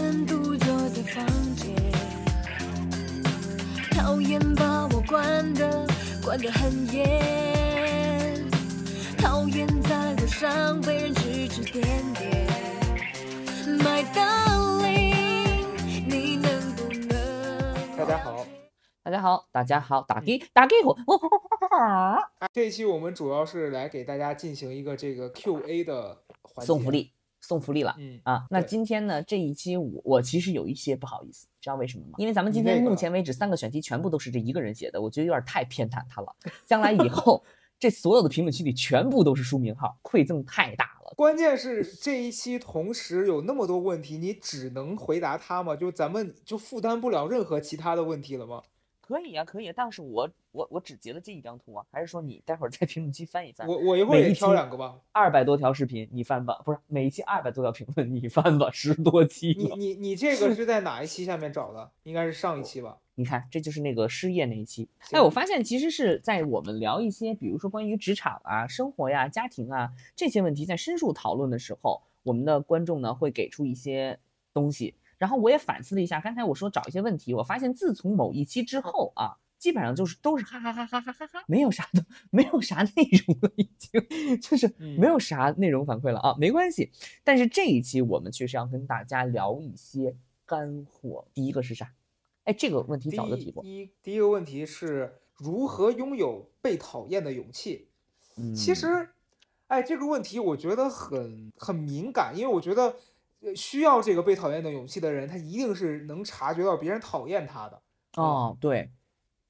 人独坐在房间，讨厌把我关的关得很严，讨厌在路上被人指指点点。My darling，你能不能？大家好，大家好，大家好，打给打给我，这一期我们主要是来给大家进行一个这个 Q&A 的环节，送福。利，送福利了。嗯啊，那今天呢这一期我我其实有一些不好意思，知道为什么吗？因为咱们今天目前为止三个选题全部都是这一个人写的，我觉得有点太偏袒他了。将来以后这所有的评论区里全部都是书名号，馈赠太大了。关键是这一期同时有那么多问题，你只能回答他吗？就咱们就负担不了任何其他的问题了吗？可以啊、可以啊、但是我我我只截了这一张图啊，还是说你待会儿在评论区翻一翻？我我一会儿也挑两个吧。二百多条视频你翻吧，不是每一期二百多条评论你翻吧，十多期。你你你这个是在哪一期下面找的？应该是上一期吧？你看，这就是那个失业那一期。行哎，我发现其实是在我们聊一些，比如说关于职场啊、生活呀、家庭啊这些问题，在深入讨论的时候，我们的观众呢会给出一些东西。然后我也反思了一下，刚才我说找一些问题，我发现自从某一期之后啊，基本上就是都是哈哈哈哈哈哈哈，没有啥的，没有啥内容了，已经就是嗯没有啥内容反馈了啊，没关系。但是这一期我们确实要跟大家聊一些干货。第一个是啥？哎，这个问题第早就提过。第一第一个问题是如何拥有被讨厌的勇气？嗯其实，哎，这个问题我觉得很很敏感，因为我觉得呃需要这个被讨厌的勇气的人，他一定是能察觉到别人讨厌他的。哦，对，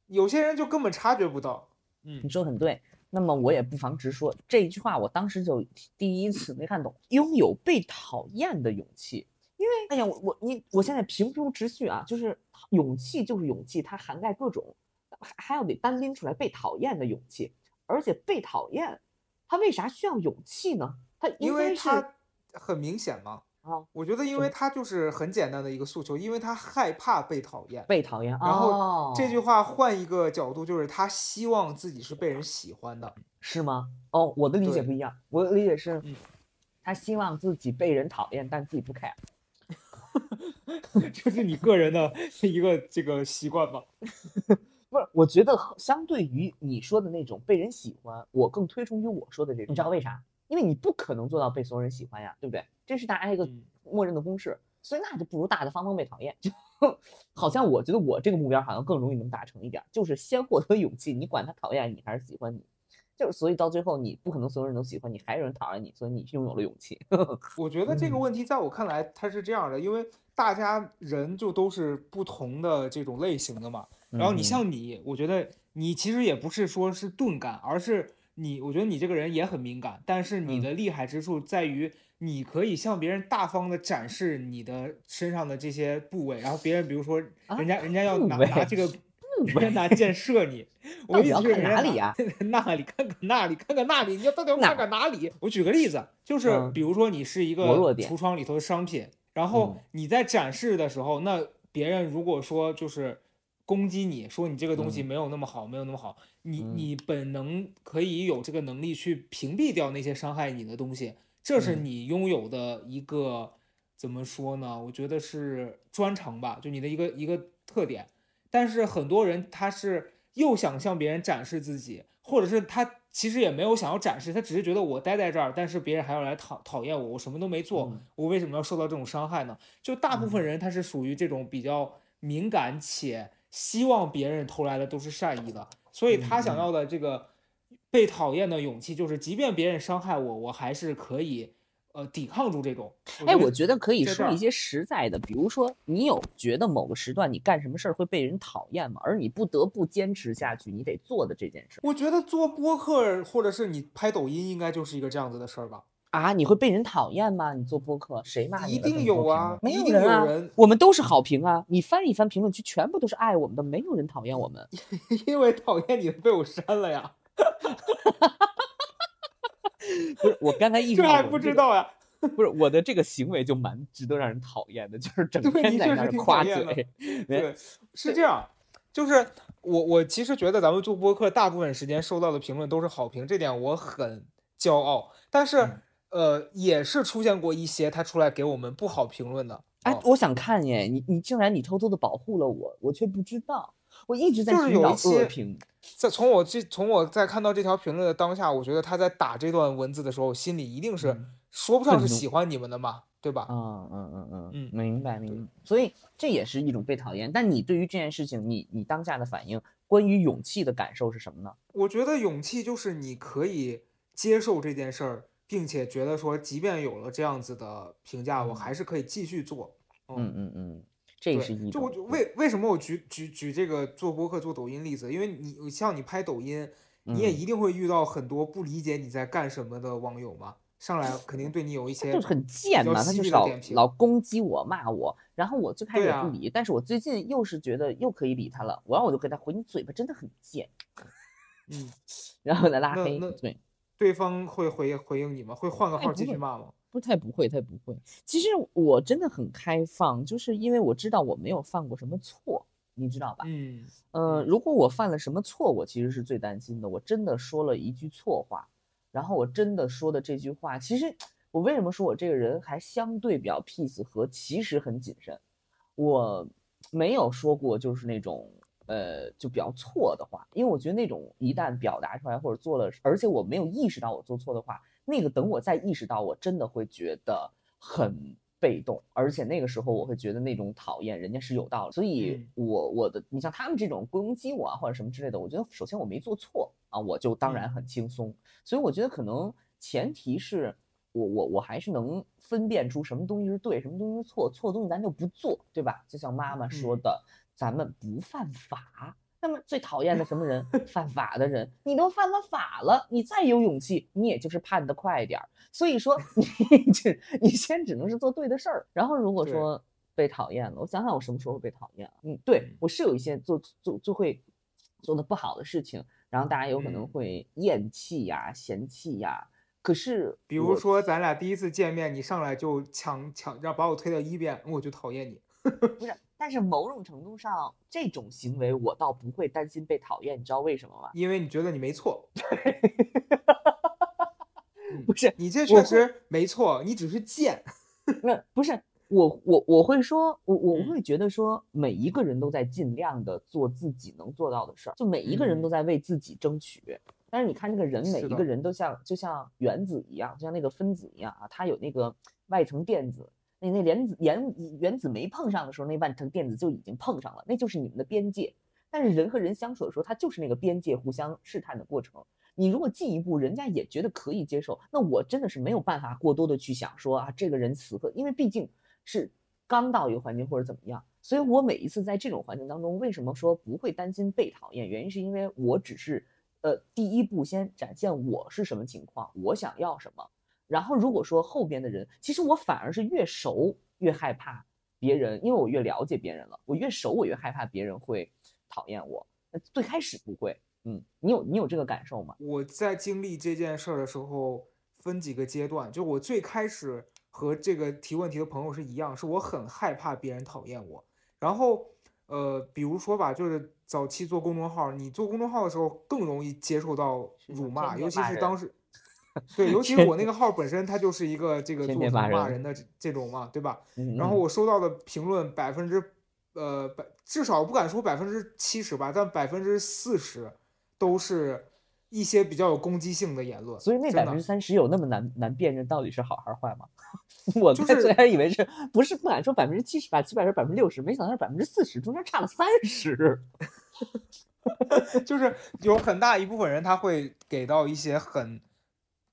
有些人就根本察觉不到。嗯你说的很对。那么我也不妨直说这一句话，我当时就第一次没看懂，拥有被讨厌的勇气。因为，哎呀，我我你我现在平铺直叙啊，就是勇气就是勇气，它涵盖各种，还还要得单拎出来被讨厌的勇气，而且被讨厌，他为啥需要勇气呢？他因为他很明显嘛。啊我觉得，因为他就是很简单的一个诉求，因为他害怕被讨厌。被讨厌。然后哦这句话换一个角度，就是他希望自己是被人喜欢的。是吗？哦，我的理解不一样，我的理解是嗯，他希望自己被人讨厌，但自己不 care。这是你个人的一个这个习惯吧？不是，我觉得相对于你说的那种被人喜欢，我更推崇于我说的这种。你知道为啥？因为你不可能做到被所有人喜欢呀，对不对？这是大家一个嗯默认的公式，所以那就不如大大方方被讨厌。就好像我觉得我这个目标好像更容易能达成一点儿，就是先获得勇气，你管他讨厌你还是喜欢你，就是所以到最后你不可能所有人都喜欢你，还有人讨厌你，所以你拥有了勇气。我觉得这个嗯问题在我看来，它是这样的，因为大家人就都是不同的这种类型的嘛。然后你嗯像你，我觉得你其实也不是说是钝感，而是你，我觉得你这个人也很敏感，但是你嗯的厉害之处在于，你可以向别人大方的展示你的身上的这些部位，然后别人比如说啊人家人家要拿拿这个，人家拿箭射你，我到底要看哪里啊拿 那里看看那里看看那里，你要到底要哪看看哪里？我举个例子，就是嗯比如说你是一个橱窗里头的商品，然后嗯。你在展示的时候，那别人如果说就是攻击你说你这个东西嗯。没有那么好，没有那么好，你嗯。你本能可以有这个能力去屏蔽掉那些伤害你的东西，这是嗯你拥有的一个怎么说呢？我觉得是专长吧，就你的一个一个特点。但是很多人他是又想向别人展示自己，或者是他其实也没有想要展示，他只是觉得我待在这儿，但是别人还要来讨讨厌我，我什么都没做，嗯我为什么要受到这种伤害呢？就大部分嗯人他是属于这种比较敏感且希望别人投来的都是善意的，所以他想要的这个被讨厌的勇气，就是即便别人伤害我，我还是可以呃抵抗住这种。哎，我觉得可以说一些实在的，比如说你有觉得某个时段你干什么事儿会被人讨厌吗？而你不得不坚持下去，你得做的这件事儿我觉得做播客或者是你拍抖音，应该就是一个这样子的事儿吧。啊，你会被人讨厌吗？你做播客谁骂你了？一定有啊没有人啊，人我们都是好评啊！你翻一翻评论区，全部都是爱我们的，没有人讨厌我们。因为讨厌你被我删了呀，不是，我刚才意识这还不知道呀。不是我的这个行为就蛮值得让人讨厌的，就是整天在那儿夸嘴。对，是这样，就是我我其实觉得咱们做播客大部分时间收到的评论都是好评，这点我很骄傲。但是、嗯呃，也是出现过一些他出来给我们不好评论的，哎哦，我想看耶，你你竟然你偷偷的保护了我，我却不知道，我一直在就是寻找恶评。在从我这从我在看到这条评论的当下，我觉得他在打这段文字的时候，心里一定是嗯说不上是喜欢你们的嘛，对吧？嗯嗯嗯嗯嗯明白明白。所以这也是一种被讨厌。但你对于这件事情，你你当下的反应，关于勇气的感受是什么呢？我觉得勇气就是你可以接受这件事儿，并且觉得说，即便有了这样子的评价，我嗯还是可以继续做。嗯嗯嗯，这对，是一就我就为为什么我举举举这个做播客做抖音例子？因为你像你拍抖音，你也嗯一定会遇到很多不理解你在干什么的网友嘛，上来肯定对你有一些就是很贱嘛，他就是老老攻击我骂我，然后我最开始不理，但是我最近又是觉得又可以理他了，然后我就给他回你嘴巴真的很贱，嗯，然后再拉黑，对。对方会回回应你吗？会换个号继续骂吗？不太不会，太不会。其实我真的很开放，就是因为我知道我没有犯过什么错，你知道吧？嗯呃，如果我犯了什么错，我其实是最担心的。我真的说了一句错话，然后我真的说的这句话，其实我为什么说我这个人还相对比较 peace 和其实很谨慎，我没有说过就是那种呃就比较错的话，因为我觉得那种一旦表达出来或者做了，而且我没有意识到我做错的话，那个等我再意识到，我真的会觉得很被动，而且那个时候我会觉得那种讨厌人家是有道理，所以嗯我我的你像他们这种攻击我啊或者什么之类的，我觉得首先我没做错啊，我就当然很轻松，所以我觉得可能前提是我我我还是能分辨出什么东西是对，什么东西是错，错的东西咱就不做，对吧？就像妈妈说嗯的，咱们不犯法。那么最讨厌的什么人？犯法的人。你都犯了法了，你再有勇气，你也就是判的快一点儿。所以说，你这你先只能是做对的事儿。然后如果说被讨厌了，我想想我什么时候被讨厌了？嗯，对嗯我是有一些做做就会做的不好的事情，然后大家有可能嗯会厌弃呀、嫌弃呀。可是比如说咱俩第一次见面，你上来就抢抢让把我推到一边，我就讨厌你。不是，但是某种程度上，这种行为我倒不会担心被讨厌，你知道为什么吗？因为你觉得你没错，不是，你这确实没错，你只是贱。那不是我我我会说，我我嗯会觉得说，每一个人都在尽量的做自己能做到的事儿，就每一个人都嗯在为自己争取。但是你看这个人，每一个人都像就像原子一样，就像那个分子一样啊，它有那个外层电子。那那原子原原子没碰上的时候，那万层电子就已经碰上了，那就是你们的边界。但是人和人相处的时候，它就是那个边界互相试探的过程。你如果进一步，人家也觉得可以接受，那我真的是没有办法过多的去想说啊，这个人此刻，因为毕竟是刚到一个环境或者怎么样，所以我每一次在这种环境当中，为什么说不会担心被讨厌？原因是因为我只是呃第一步先展现我是什么情况，我想要什么，然后如果说后边的人，其实我反而是越熟越害怕别人，因为我越了解别人了，我越熟我越害怕别人会讨厌我。那最开始不会，嗯，你有你有这个感受吗？我在经历这件事儿的时候，分几个阶段。就我最开始和这个提问题的朋友是一样，是我很害怕别人讨厌我。然后，呃，比如说吧，就是早期做公众号，你做公众号的时候更容易接受到辱骂，尤其是当时，对，尤其是我那个号本身它就是一个这个做骂人的这这种嘛，对吧？嗯然后我收到的评论百分之，呃，百至少不敢说百分之七十吧，但百分之四十都是一些比较有攻击性的言论。所以那百分之三十有那么难难辨认到底是好还是坏吗？我就是最最开始以为是不是不敢说百分之七十吧，起码是百分之六十，没想到是百分之四十，中间差了三十。就是有很大一部分人他会给到一些很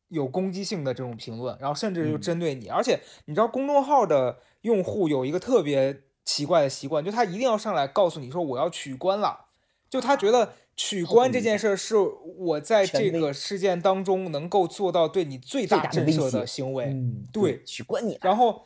有攻击性的这种评论，然后甚至就嗯针对你。而且你知道公众号的用户有一个特别奇怪的习惯，就他一定要上来告诉你说我要取关了，就他觉得取关这件事儿是我在这个事件当中能够做到对你最大震慑的行为。嗯，对取关你，然后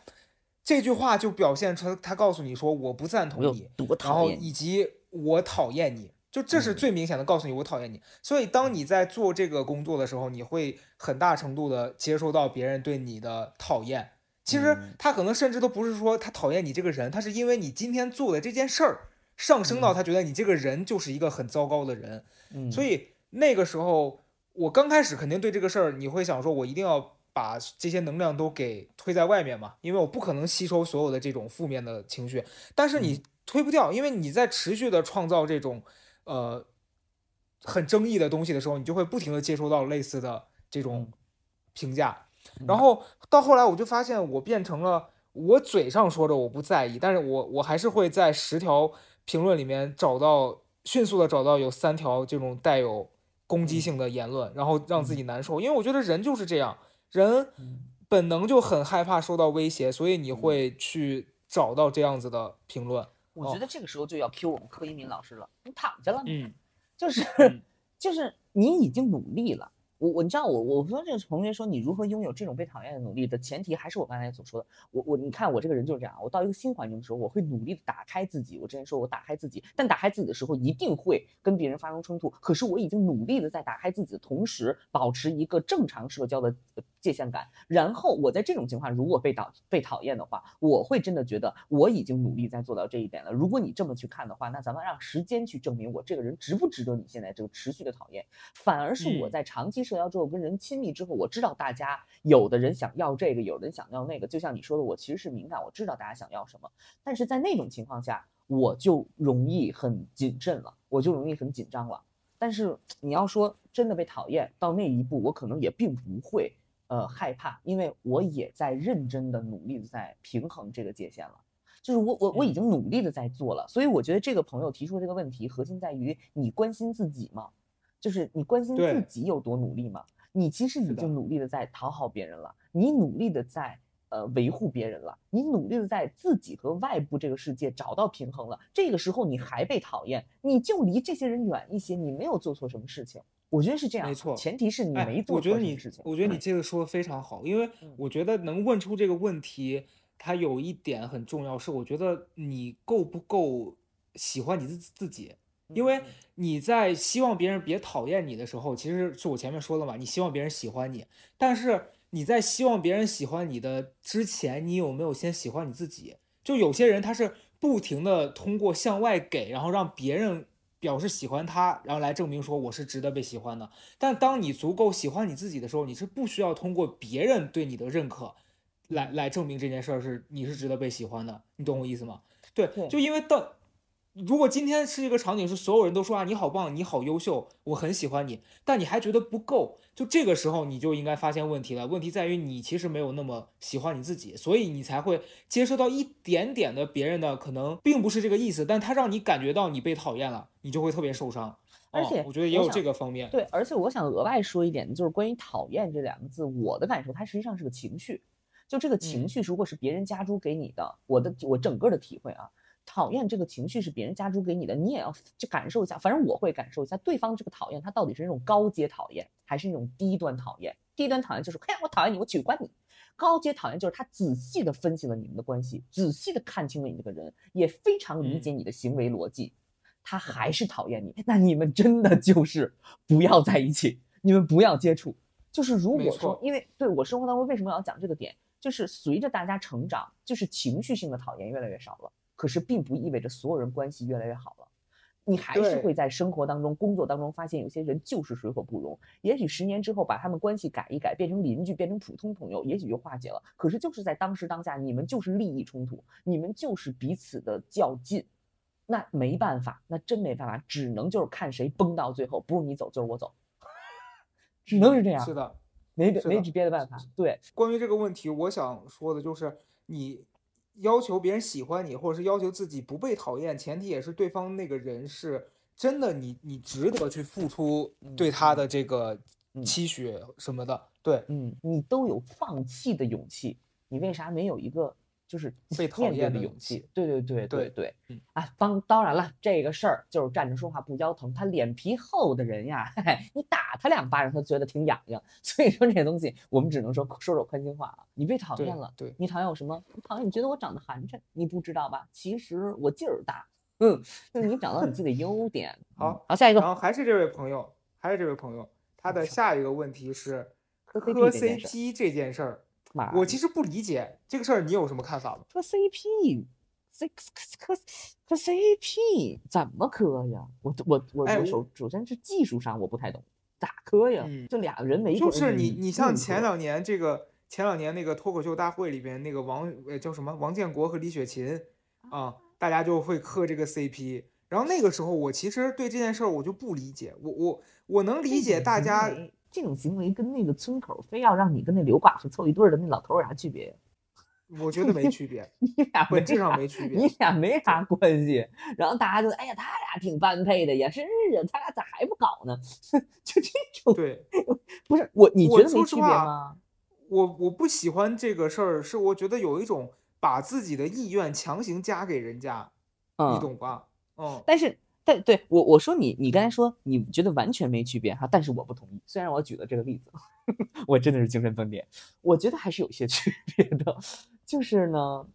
这句话就表现出他告诉你说我不赞同你，然后。以及我讨厌你，就这是嗯。最明显的告诉你我讨厌你。所以当你在做这个工作的时候，你会很大程度的接收到别人对你的讨厌。其实嗯。他可能甚至都不是说他讨厌你这个人，他是因为你今天做的这件事儿上升到他觉得你这个人就是一个很糟糕的人。嗯，所以那个时候，我刚开始肯定对这个事儿，你会想说，我一定要把这些能量都给推在外面嘛，因为我不可能吸收所有的这种负面的情绪，但是你推不掉，因为你在持续的创造这种呃很争议的东西的时候，你就会不停的接收到类似的这种评价，然后到后来我就发现我变成了我嘴上说着我不在意，但是我我还是会在十条评论里面找到迅速的找到有三条这种带有攻击性的言论，然后让自己难受，因为我觉得人就是这样，人本能就很害怕受到威胁，所以你会去找到这样子的评论。我觉得这个时候就要 Q 我们柯一敏老师了，你躺下了，嗯，就是嗯 就是你已经努力了。我我你知道我我说这个同学说你如何拥有这种被讨厌的努力的前提还是我刚才所说的，我我你看我这个人就是这样，我到一个新环境的时候，我会努力的打开自己。我之前说我打开自己，但打开自己的时候一定会跟别人发生冲突。可是我已经努力的在打开自己的同时，保持一个正常社交的呃界限感。然后我在这种情况如果被讨被讨厌的话，我会真的觉得我已经努力在做到这一点了。如果你这么去看的话，那咱们让时间去证明我这个人值不值得你现在这个持续的讨厌。反而是我嗯在长期社交之后跟人亲密之后，我知道大家有的人想要这个，有的人想要那个。就像你说的，我其实是敏感，我知道大家想要什么，但是在那种情况下，我就容易很谨慎了，我就容易很紧张了。但是你要说真的被讨厌到那一步，我可能也并不会呃害怕，因为我也在认真的努力的在平衡这个界限了。就是我我我已嗯经努力的在做了，所以我觉得这个朋友提出这个问题，核心在于你关心自己吗？就是你关心自己有多努力吗？你其实已经努力的在讨好别人了，你努力的在呃维护别人了，你努力的在自己和外部这个世界找到平衡了。这个时候你还被讨厌，你就离这些人远一些，你没有做错什么事情。我觉得是这样，没错前提是你哎没做我觉得你错事情。，我觉得你这个说的非常好，因为嗯我觉得能问出这个问题，它有一点很重要，是我觉得你够不够喜欢你自自己。因为嗯你在希望别人别讨厌你的时候，其实是我前面说了嘛，你希望别人喜欢你，但是你在希望别人喜欢你的之前，你有没有先喜欢你自己？就有些人他是不停的通过向外给，然后让别人表示喜欢他，然后来证明说我是值得被喜欢的。但当你足够喜欢你自己的时候，你是不需要通过别人对你的认可来来证明这件事儿是你是值得被喜欢的。你懂我意思吗？对，就因为当如果今天是一个场景，是所有人都说啊你好棒，你好优秀，我很喜欢你，但你还觉得不够，就这个时候你就应该发现问题了。问题在于你其实没有那么喜欢你自己，所以你才会接收到一点点的别人的可能并不是这个意思，但他让你感觉到你被讨厌了，你就会特别受伤。哦而且我觉得也有这个方面。对，而且我想额外说一点，就是关于讨厌这两个字，我的感受，它实际上是个情绪。就这个情嗯绪，如果是别人加诸给你的，我的我整个的体会啊，讨厌这个情绪是别人加诸给你的，你也要去感受一下。反正我会感受一下对方这个讨厌，他到底是那种高阶讨厌，还是那种低端讨厌？低端讨厌就是，嘿呀，我讨厌你，我取关你。高阶讨厌就是他仔细的分析了你们的关系，仔细的看清了你这个人，也非常理嗯解你的行为逻辑。他还是讨厌你，那你们真的就是不要在一起，你们不要接触。就是如果说，因为对我生活当中为什么要讲这个点，就是随着大家成长，就是情绪性的讨厌越来越少了，可是并不意味着所有人关系越来越好了。你还是会在生活当中、工作当中发现有些人就是水火不容。也许十年之后把他们关系改一改，变成邻居，变成普通朋友，也许就化解了。可是就是在当时当下，你们就是利益冲突，你们就是彼此的较劲。那没办法，那真没办法，只能就是看谁崩到最后，不是你走就是我走，只能是这样，是的，没别没别的办法。对，关于这个问题，我想说的就是，你要求别人喜欢你，或者是要求自己不被讨厌，前提也是对方那个人是真的你，你值得去付出对他的这个嗯期许什么的。对，嗯，你都有放弃的勇气，你为啥没有一个就是被讨厌的勇气气？对对对对对啊，当当然了，这个事儿就是站着说话不腰疼，他脸皮厚的人呀，嘿嘿，你打他两巴掌，他觉得挺痒痒。所以说这东西，我们只能说说说宽心话啊。你被讨厌了，对你讨厌我什么？你讨厌你觉得我长得寒碜，你不知道吧？其实我劲儿大，嗯，就是你找到你自己的优点。嗯好好，下一个然后还是这位朋友，还是这位朋友，他的下一个问题是磕磕 CP 这件事儿我其实不理解这个事儿，你有什么看法吗？磕 CP，这磕磕 CP 怎么磕呀？我我我首首先是技术上我不太懂。咋磕呀？嗯这俩人没就是你，你像前两年这个前两年那个脱口秀大会里边那个王呃叫什么王建国和李雪琴啊，大家就会磕这个 CP。然后那个时候我其实对这件事儿我就不理解，我我我能理解大家，这种行为跟那个村口非要让你跟那刘寡妇凑一对儿的那老头儿有啥区别呀？我觉得没区别，你俩本质上没区别你。俩没啥关系。然后大家就哎呀，他俩挺般配的呀，是啊，他俩咋还不搞呢？就这种，对不是我，你觉得没区别吗？我我不喜欢这个事儿，是我觉得有一种把自己的意愿强行加给人家，你嗯，懂吧？嗯，但是，但对我我说你，你刚才说你觉得完全没区别哈，但是我不同意。虽然我举了这个例子，我真的是精神分裂，我觉得还是有些区别的。就是呢，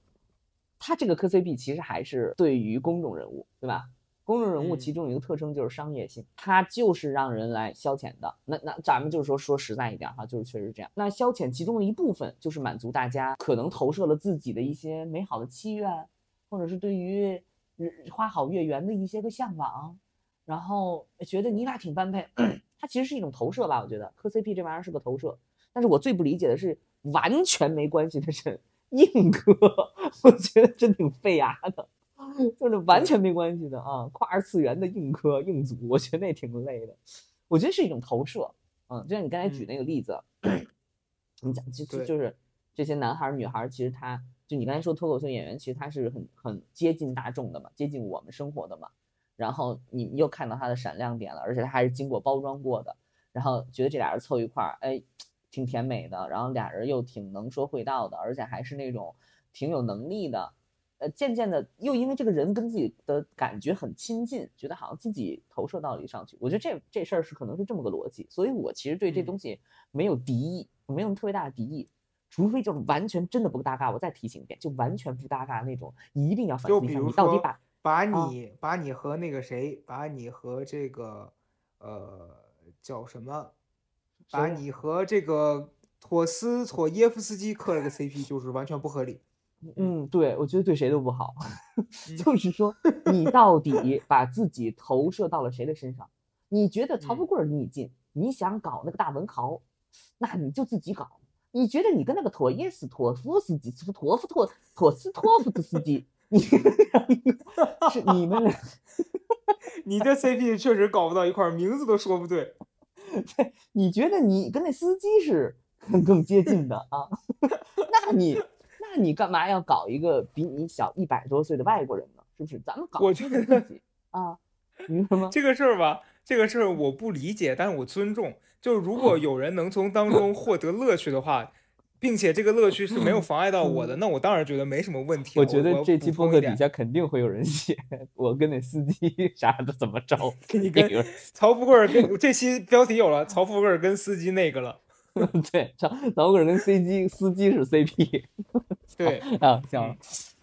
他这个磕 CP 其实还是对于公众人物，对吧？公众人物嗯其中有一个特征就是商业性，它就是让人来消遣的。那那咱们就是说说实在一点哈，就是确实这样。那消遣其中的一部分就是满足大家可能投射了自己的一些美好的期愿，或者是对于日花好月圆的一些个向往，然后觉得你俩挺般配，它其实是一种投射吧？我觉得磕 CP 这玩意儿是个投射，但是我最不理解的是完全没关系的人硬磕，我觉得真挺费牙的，就是完全没关系的啊，跨二次元的硬磕硬组，我觉得那挺累的。我觉得是一种投射，嗯，就像你刚才举嗯那个例子，你讲就就就是这些男孩儿女孩儿，其实他就你刚才说脱口秀演员，其实他是很很接近大众的嘛，接近我们生活的嘛。然后你又看到他的闪亮点了，而且他还是经过包装过的，然后觉得这俩人凑一块儿，哎，挺甜美的，然后俩人又挺能说会道的，而且还是那种挺有能力的。呃，渐渐的又因为这个人跟自己的感觉很亲近，觉得好像自己投射到里上去。我觉得这这事儿是可能是这么个逻辑，所以我其实对这嗯东西没有敌意，没有特别大的敌意。除非就是完全真的不搭嘎，我再提醒一遍，就完全不搭嘎那种，一定要反思一下，你到底把把啊你把你和那个谁，把你和这个呃叫什么，把你和这个妥斯妥耶夫斯基磕了个 CP，就是完全不合理。嗯，对，我觉得对谁都不好。就是说，你到底把自己投射到了谁的身上？你觉得曹富嗯贵儿逆劲，你想搞那个大文豪，那你就自己搞。你觉得你跟那个妥耶斯托夫斯基，是托夫托托斯托夫斯基，你是你们俩，你这 CP 确实搞不到一块儿，名字都说不对。你觉得你跟那司机是更更接近的啊？那你那你干嘛要搞一个比你小一百多岁的外国人呢？是不是？咱们搞我觉得自己啊，明白吗？这个事儿吧，这个事儿我不理解，但是我尊重。就是如嗯果有人能从当中获得乐趣的话，并且这个乐趣是没有妨碍到我的，那我当然觉得没什么问题我觉得这期播客底下肯定会有人写我跟那司机 啥的怎么着，你跟曹富贵儿跟这期标题有了，曹富贵儿跟司机那个了。对，曹曹贵人跟司机司机是 CP 对，啊，行嗯，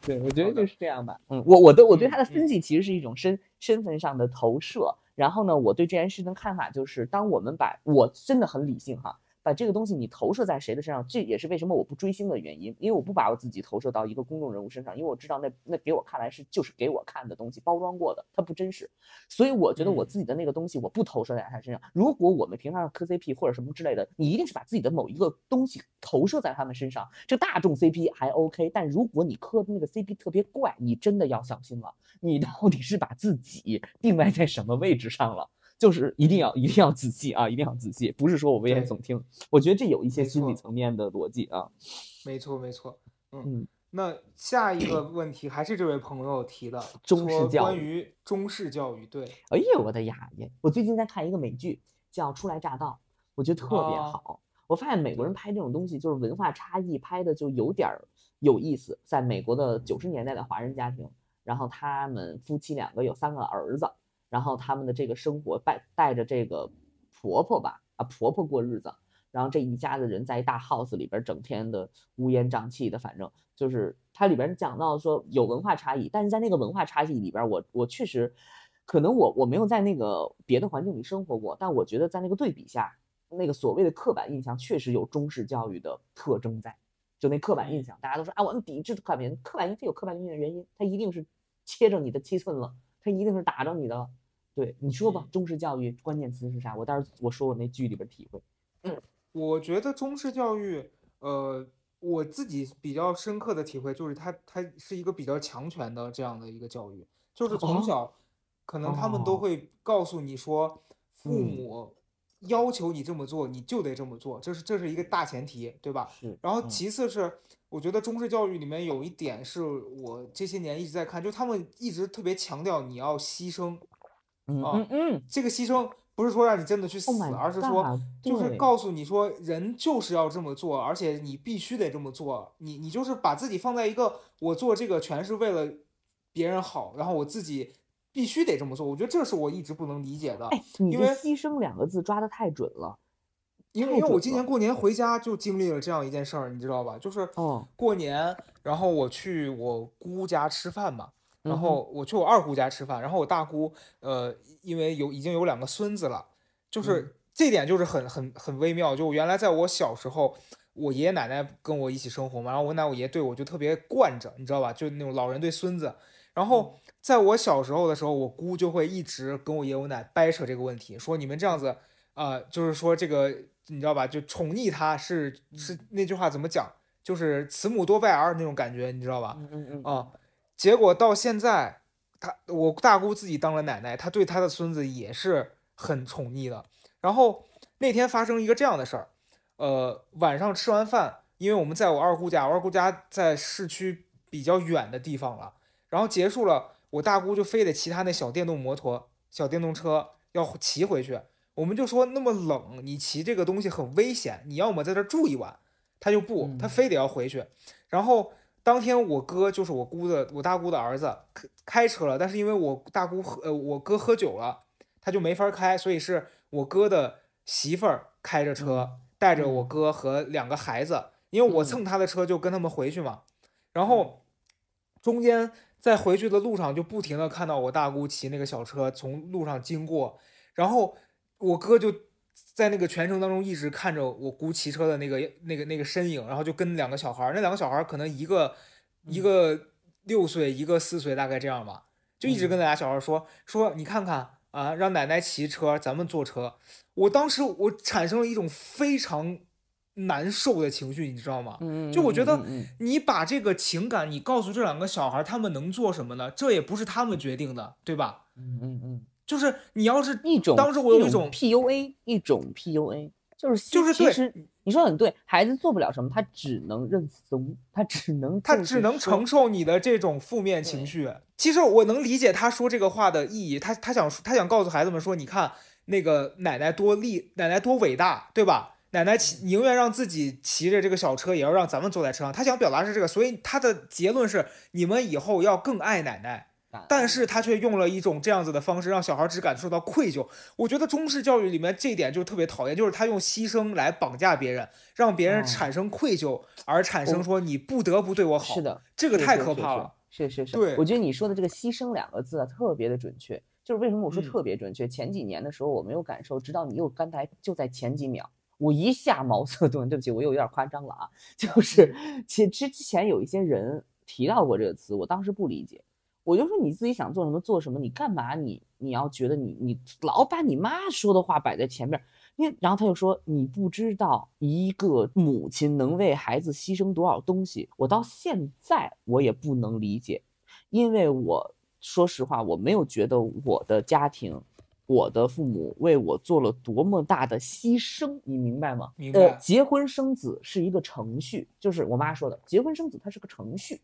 对，我觉得就是这样吧。嗯，我我的我对他的嗯分析其实是一种身身份上的投射。然后呢，我对这件事情的看法就是，当我们把我真的很理性哈，把这个东西你投射在谁的身上，这也是为什么我不追星的原因，因为我不把我自己投射到一个公众人物身上，因为我知道那那给我看来是就是给我看的东西，包装过的，它不真实。所以我觉得我嗯自己的那个东西我不投射在他身上。如果我们平常磕 CP 或者什么之类的，你一定是把自己的某一个东西投射在他们身上。这大众 CP 还 OK，但如果你磕的那个 CP 特别怪，你真的要小心了。你到底是把自己定位在什么位置上了？就是一定要一定要仔细啊，一定要仔细，不是说我危言耸听。我觉得这有一些心理层面的逻辑啊。没错没错。嗯嗯，那下一个问题还是这位朋友提的，中式教育关于中式教育，对，哎呦我的呀呀！我最近在看一个美剧，叫《初来乍到》，我觉得特别哦好。我发现美国人拍这种东西，就是文化差异拍的就有点儿有意思。在美国的九十年代的华人家庭，然后他们夫妻两个有三个儿子，然后他们的这个生活带带着这个婆婆吧啊婆婆过日子，然后这一家子人在一大 house 里边儿整天的乌烟瘴气的，反正就是它里边讲到说有文化差异，但是在那个文化差异里边儿，我我确实可能我我没有在那个别的环境里生活过，但我觉得在那个对比下，那个所谓的刻板印象确实有中式教育的特征在。就那刻板印象，大家都说啊，我们抵制刻板印象，刻板印象有刻板印象的原因，它一定是切着你的七寸了，它一定是打着你的了。对，你说吧嗯，中式教育关键词是啥？我当时我说我那剧里边体会。嗯。我觉得中式教育，呃，我自己比较深刻的体会就是它它是一个比较强权的这样的一个教育，就是从哦小可。能他们都哦。会告诉你说，父嗯。母要求你这么做，你就得这么做，这是这是一个大前提，对吧？是，然后嗯。其次是，我觉得中式教育里面有一点是我这些年一直在看，就他们一直特别强调你要牺牲，嗯啊嗯嗯这个牺牲不是说让你真的去死，Oh 而是说就是告诉你说人就是要这么做，而且你必须得这么做，你你就是把自己放在一个我做这个全是为了别人好，然后我自己必须得这么做，我觉得这是我一直不能理解的。哎，你因为这牺牲两个字抓的太准了。因为因为我今年过年回家就经历了这样一件事儿，你知道吧？就是哦过年，然后我去我姑家吃饭嘛，然后我去我二姑家吃饭，然后我大姑呃，因为有已经有两个孙子了，就嗯是这点就是很很很微妙。就我原来在我小时候，我爷爷奶奶跟我一起生活嘛，然后我奶我爷对我就特别惯着，你知道吧？就那种老人对孙子。然嗯后在我小时候的时候，我姑就会一直跟我爷我奶掰扯这个问题，说你们这样子，呃，就是说这个你知道吧？就宠溺他是是那句话怎么讲？就是慈母多败儿那种感觉，你知道吧？嗯嗯嗯啊，结果到现在，他我大姑自己当了奶奶，她对她的孙子也是很宠溺的。然后那天发生一个这样的事儿，呃，晚上吃完饭，因为我们在我二姑家，我二姑家在市区比较远的地方了，然后结束了，我大姑就非得骑她那小电动摩托、小电动车要骑回去。我们就说那么冷，你骑这个东西很危险，你要么在这儿住一晚，她就不，他嗯非得要回去。然后当天我哥就是我姑的我大姑的儿子开开车了，但是因为我大姑喝呃我哥喝酒了，他就没法开，所以是我哥的媳妇儿开着车，带着我嗯哥和两个孩子，因为我嗯蹭他的车就跟他们回去嘛。然后中间在回去的路上就不停的看到我大姑骑那个小车从路上经过，然后我哥就在那个全程当中一直看着我姑骑车的那个那个那个身影，然后就跟两个小孩儿，那两个小孩儿可能一个一嗯个六岁，一个四岁，大概这样吧，就一直跟那俩小孩儿说说你看看啊，让奶奶骑车，咱们坐车。我当时我产生了一种非常难受的情绪，你知道吗？嗯，就我觉得你把这个情感，你告诉这两个小孩，他们能做什么呢？这也不是他们决定的，对吧？嗯嗯嗯，就是你要是一种当时我有一种种 PUA，一种 PUA，就是就是对其实你说得很对，孩子做不了什么，他只能认怂，他只能他只能承受你的这种负面情绪。其实我能理解他说这个话的意义，他他想他想告诉孩子们说，你看那个奶奶多厉，奶奶多伟大，对吧？奶奶骑宁愿让自己骑着这个小车，也要让咱们坐在车上。他想表达是这个，所以他的结论是你们以后要更爱奶奶。但是他却用了一种这样子的方式，让小孩只感受到愧疚。我觉得中式教育里面这一点就特别讨厌，就是他用牺牲来绑架别人，让别人哦产生愧疚，而产生说你不得不对我好。是，的，这个太可怕了。是是是，对我觉得你说的这个“牺牲”两个字啊，特别的准确。就是为什么我说嗯特别准确？前几年的时候我没有感受，直到你又刚才就在前几秒，我一下茅塞顿。对不起，我又有点夸张了啊。就是其实之前有一些人提到过这个词，我当时不理解。我就说你自己想做什么做什么，你干嘛你你要觉得你你老把你妈说的话摆在前面，因为然后他就说你不知道一个母亲能为孩子牺牲多少东西，我到现在我也不能理解，因为我说实话我没有觉得我的家庭。我的父母为我做了多么大的牺牲，你明白吗？明白呃，结婚生子是一个程序，就是我妈说的，结婚生子它是个程序。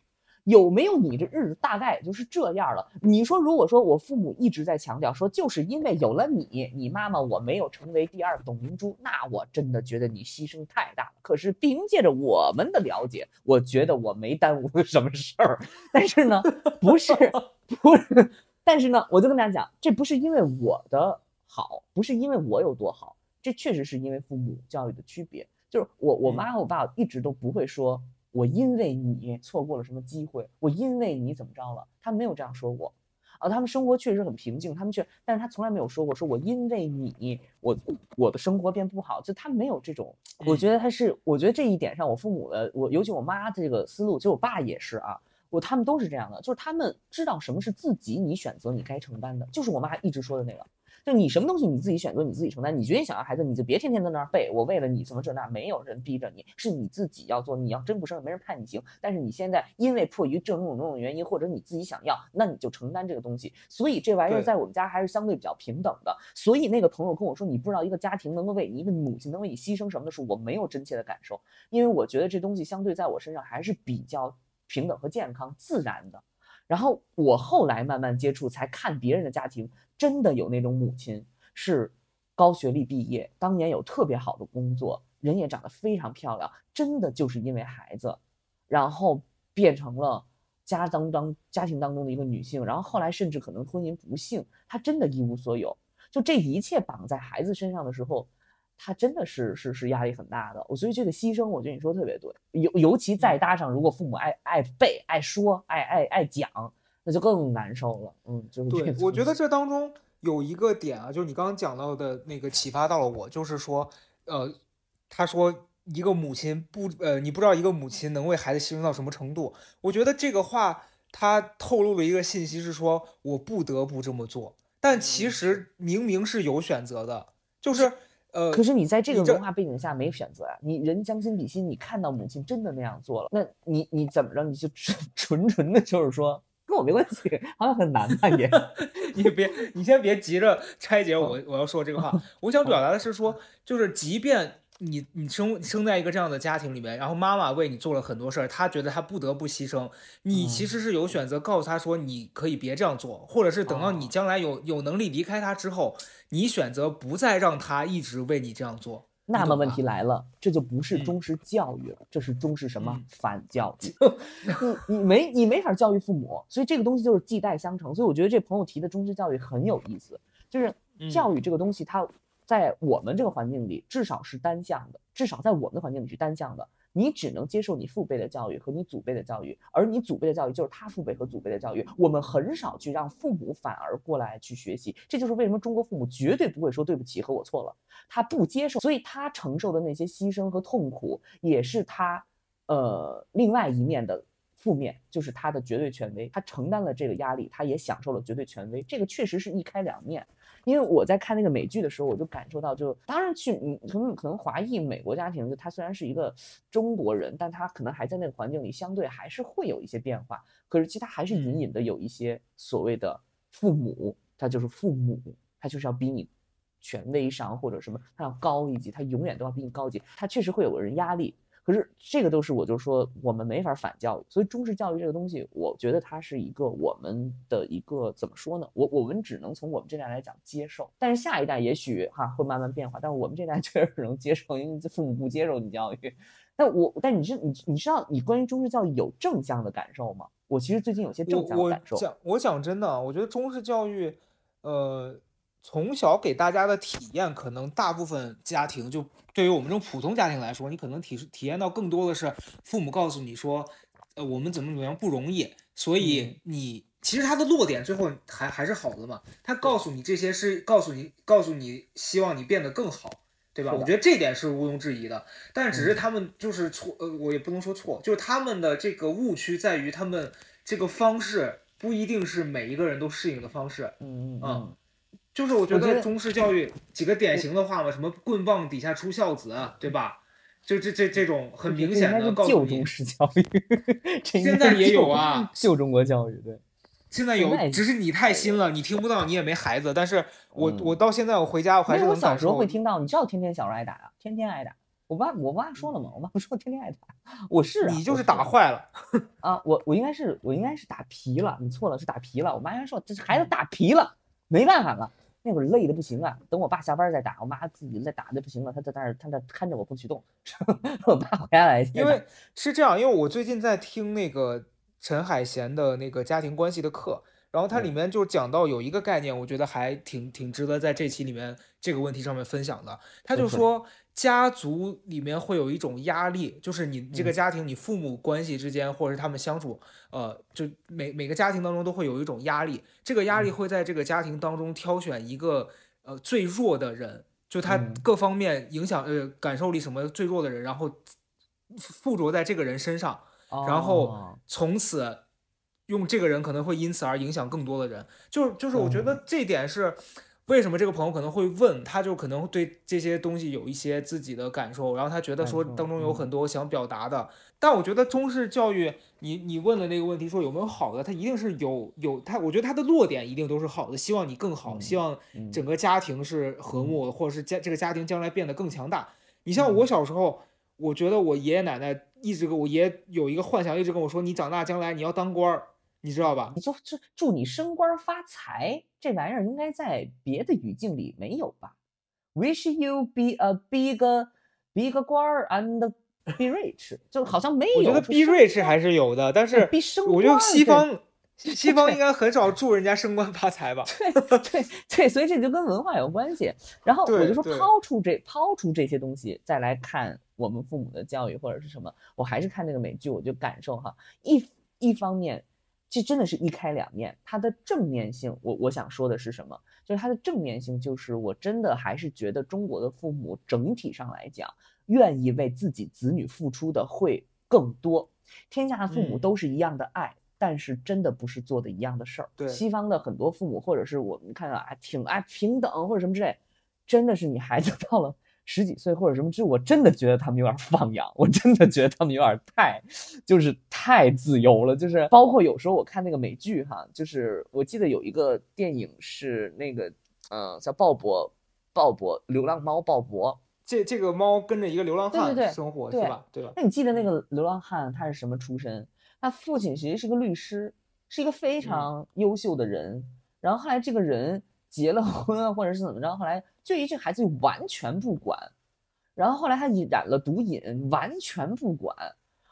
有没有你这日子大概也就是这样了。你说，如果说我父母一直在强调说，就是因为有了你，你妈妈我没有成为第二董明珠，那我真的觉得你牺牲太大了。可是凭借着我们的了解，我觉得我没耽误什么事儿。但是呢，不是 不是，但是呢，我就跟大家讲，这不是因为我的好，不是因为我有多好，这确实是因为父母教育的区别。就是我我妈和我爸一直都不会说。我因为你错过了什么机会，我因为你怎么着了，他没有这样说过，啊，他们生活确实很平静，他们却，但是他从来没有说过，说我因为你，我我的生活变不好，就他没有这种，我觉得他是，我觉得这一点上，我父母的，我尤其我妈这个思路，就我爸也是啊，我他们都是这样的，就是他们知道什么是自己你选择你该承担的，就是我妈一直说的那个，就你什么东西你自己选择你自己承担，你决定想要孩子，你就别天天在那儿背，我为了你什么这那，没有人逼着你，是你自己要做，你要真不生，没人判你刑，但是你现在因为迫于这种种种原因，或者你自己想要，那你就承担这个东西，所以这玩意儿在我们家还是相对比较平等的，所以那个朋友跟我说，你不知道一个家庭能够为你一个母亲能为你牺牲什么的时候，我没有真切的感受，因为我觉得这东西相对在我身上还是比较平等和健康自然的。然后我后来慢慢接触，才看别人的家庭，真的有那种母亲是高学历毕业，当年有特别好的工作，人也长得非常漂亮，真的就是因为孩子，然后变成了家当当家庭当中的一个女性，然后后来甚至可能婚姻不幸，她真的一无所有。就这一切绑在孩子身上的时候，他真的是是是压力很大的。我所以这个牺牲，我觉得你说的特别对，尤尤其再搭上如果父母爱爱背、爱说、爱爱爱讲，那就更难受了。嗯，就是对，我觉得这当中有一个点啊，就是你刚刚讲到的那个启发到了我，就是说，呃，他说一个母亲不，呃，你不知道一个母亲能为孩子牺牲到什么程度。我觉得这个话它透露了一个信息是说，我不得不这么做，但其实明明是有选择的，就是呃，可是你在这个文化背景下没选择呀、你人将心比心，你看到母亲真的那样做了，那你你怎么着？你就 纯纯纯的就是说跟我没关系，好像很难吧也。你别，你先别急着拆解我我要说这个话。我想表达的是说，就是即便你你生生在一个这样的家庭里面，然后妈妈为你做了很多事儿，她觉得她不得不牺牲，你其实是有选择告诉她说你可以别这样做，或者是等到你哦将来有有能力离开她之后，你选择不再让她一直为你这样做。那么问题来了，这就不是嗯中式教育了，这是中式什么嗯反教育？你你没你没法教育父母，所以这个东西就是继代相承。所以我觉得这朋友提的中式教育很有意思，就是嗯教育这个东西，它在我们这个环境里至少是单向的，至少在我们的环境里是单向的。你只能接受你父辈的教育和你祖辈的教育，而你祖辈的教育就是他父辈和祖辈的教育。我们很少去让父母反而过来去学习，这就是为什么中国父母绝对不会说对不起和我错了。他不接受，所以他承受的那些牺牲和痛苦，也是他呃另外一面的负面，就是他的绝对权威。他承担了这个压力，他也享受了绝对权威。这个确实是一开两面。因为我在看那个美剧的时候，我就感受到就，当然去，嗯，可能可能华裔美国家庭，就他虽然是一个中国人，但他可能还在那个环境里，相对还是会有一些变化。可是其实他还是隐隐的有一些所谓的父母，他就是父母，他就是要比你权威上或者什么，他要高一级，他永远都要比你高级，他确实会有个人压力。可是这个都是我就说我们没法反教育，所以中式教育这个东西，我觉得它是一个我们的一个怎么说呢？我我们只能从我们这代来讲接受，但是下一代也许哈会慢慢变化，但是我们这代 确实能接受，因为父母不接受你教育。但我但你是你你知道你关于中式教育有正向的感受吗？我其实最近有些正向感受。我讲我讲真的啊，我觉得中式教育，呃，从小给大家的体验，可能大部分家庭就对于我们这种普通家庭来说，你可能体体验到更多的是父母告诉你说，呃，我们怎么怎么样不容易，所嗯以你其实他的落点最后还还是好的嘛，他告诉你这些是告诉你告诉你希望你变得更好。对吧？我觉得这点是毋庸置疑的，但只是嗯他们就是错，呃，我也不能说错，就是他们的这个误区在于他们这个方式不一定是每一个人都适应的方式。嗯嗯嗯嗯，就是我觉得得中式教育几个典型的话嘛，什么棍棒底下出孝子，对吧？就这这这种很明显的旧中，式教育，现在也有啊旧中国教育对。现在有，只是你太新了，你听不到，你也没孩子。但是我嗯我到现在我回家我还是会听到，你知道天天小时候挨打啊，天天挨打。我爸我妈说了嘛，我妈说天天挨打，我是啊你就是打坏了。啊，我我应该是我应该是打皮了，你错了，是打皮了。我妈应该说这孩子打皮了，没办法了，那会儿累的不行啊。等我爸下班再打，我妈自己再打的不行了，她在那儿她在看着我不许动。我爸回来来，因为是这样，因为我最近在听那个陈海贤的那个家庭关系的课，然后它里嗯面就讲到有一个概念，我觉得还挺挺值得在这期里面这个问题上面分享的。他就说说家族里面会有一种压力，就是你这个嗯家庭，你父母关系之间，或者是他们相处，呃，就每每个家庭当中都会有一种压力，这个压力嗯会在这个家庭当中挑选一个呃最弱的人。就他嗯各方面影响呃感受力什么最弱的人，然后附着在这个人身上，然后哦从此用这个人可能会因此而影响更多的人。就是就是，我觉得这点是为什么这个朋友可能会问，他就可能对这些东西有一些自己的感受，然后他觉得说当中有嗯很多想表达的。但我觉得中式教育，你你问的那个问题说有没有好的，他一定是有有他，我觉得他的落点一定都是好的，希望你更好，嗯希望嗯整个家庭是和睦的，或者是家这个家庭将来变得更强大。你嗯像我小时候，我觉得我爷爷奶奶一直跟我爷爷有一个幻想，一直跟我说，你长大将来你要当官儿，你知道吧？你就就祝你升官发财，这玩意儿应该在别的语境里没有吧？Wish you be a big big 官儿 and be rich，就好像没有。我觉得 be 升 rich 还是有的，但是，be 升我觉得西方西方应该很少祝人家升官发财吧？对对对，所以这就跟文化有关系。然后我就说，抛出这抛出这些东西，再来看我们父母的教育或者是什么，我还是看那个美剧，我就感受哈，一一方面，这真的是一开两面。它的正面性，我我想说的是什么？就是它的正面性，就是我真的还是觉得中国的父母整体上来讲，愿意为自己子女付出的会更多。天下的父母嗯都是一样的爱，但是真的不是做的一样的事儿。对西方的很多父母，或者是我们看到啊，挺爱平等或者什么之类，真的是你孩子 到了十几岁或者什么之后，我真的觉得他们有点放养，我真的觉得他们有点太，就是太自由了。就是包括有时候我看那个美剧哈，就是我记得有一个电影是那个，呃，叫鲍勃，鲍勃流浪猫鲍勃。这这个猫跟着一个流浪汉生活对是吧？对吧？那你记得那个流浪汉他是什么出身？他父亲其实是个律师，是一个非常优秀的人。然后后来这个人结了婚啊，或者是怎么着，后来对于这孩子就完全不管。然后后来他染了毒瘾，完全不管。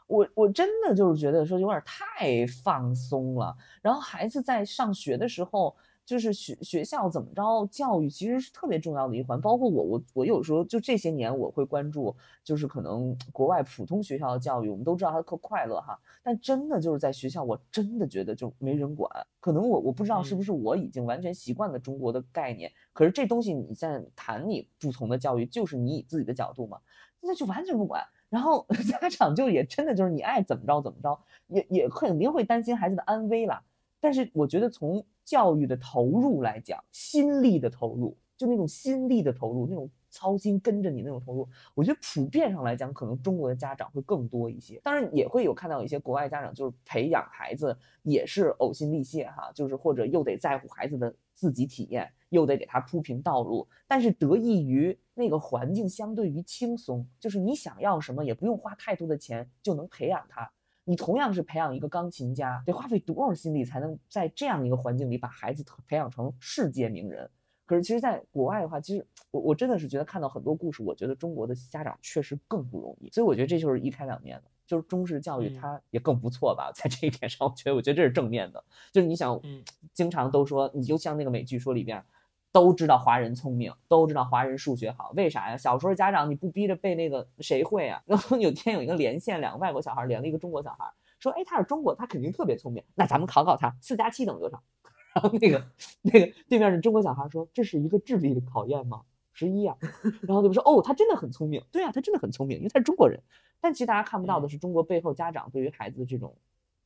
我我真的就是觉得说有点太放松了。然后孩子在上学的时候，就是学学校怎么着，教育其实是特别重要的一环。包括我，我我有时候就这些年我会关注，就是可能国外普通学校的教育，我们都知道它特快乐哈，但真的就是在学校，我真的觉得就没人管。可能我我不知道是不嗯是我已经完全习惯了中国的概念，可是这东西你在谈你不同的教育，就是你以自己的角度嘛，那就完全不管。然后 家长就也真的就是你爱怎么着怎么着，也也肯定会担心孩子的安危啦。但是我觉得从教育的投入来讲，心力的投入，就那种心力的投入，那种操心跟着你那种投入，我觉得普遍上来讲，可能中国的家长会更多一些。当然也会有看到一些国外家长就是培养孩子也是呕心沥血哈，就是或者又得在乎孩子的自己体验，又得给他铺平道路，但是得益于那个环境相对于轻松，就是你想要什么也不用花太多的钱就能培养他。你同样是培养一个钢琴家，得花费多少心力才能在这样一个环境里把孩子培养成世界名人？可是其实，在国外的话，其实我我真的是觉得看到很多故事，我觉得中国的家长确实更不容易。所以我觉得这就是一开两面的，就是中式教育嗯它也更不错吧，在这一点上，我觉得我觉得这是正面的。就是你想嗯，经常都说，你就像那个美剧说里边。都知道华人聪明，都知道华人数学好，为啥呀？小时候家长你不逼着背那个谁会啊？然后有天有一个连线，两个外国小孩连了一个中国小孩，说，哎，他是中国，他肯定特别聪明，那咱们考考他，四加七等于多少？然后那个那个对面的中国小孩说，这是一个智力的考验吗？十一啊。然后对面说，哦，他真的很聪明，对啊，他真的很聪明，因为他是中国人。但其实大家看不到的是，中国背后家长对于孩子的这种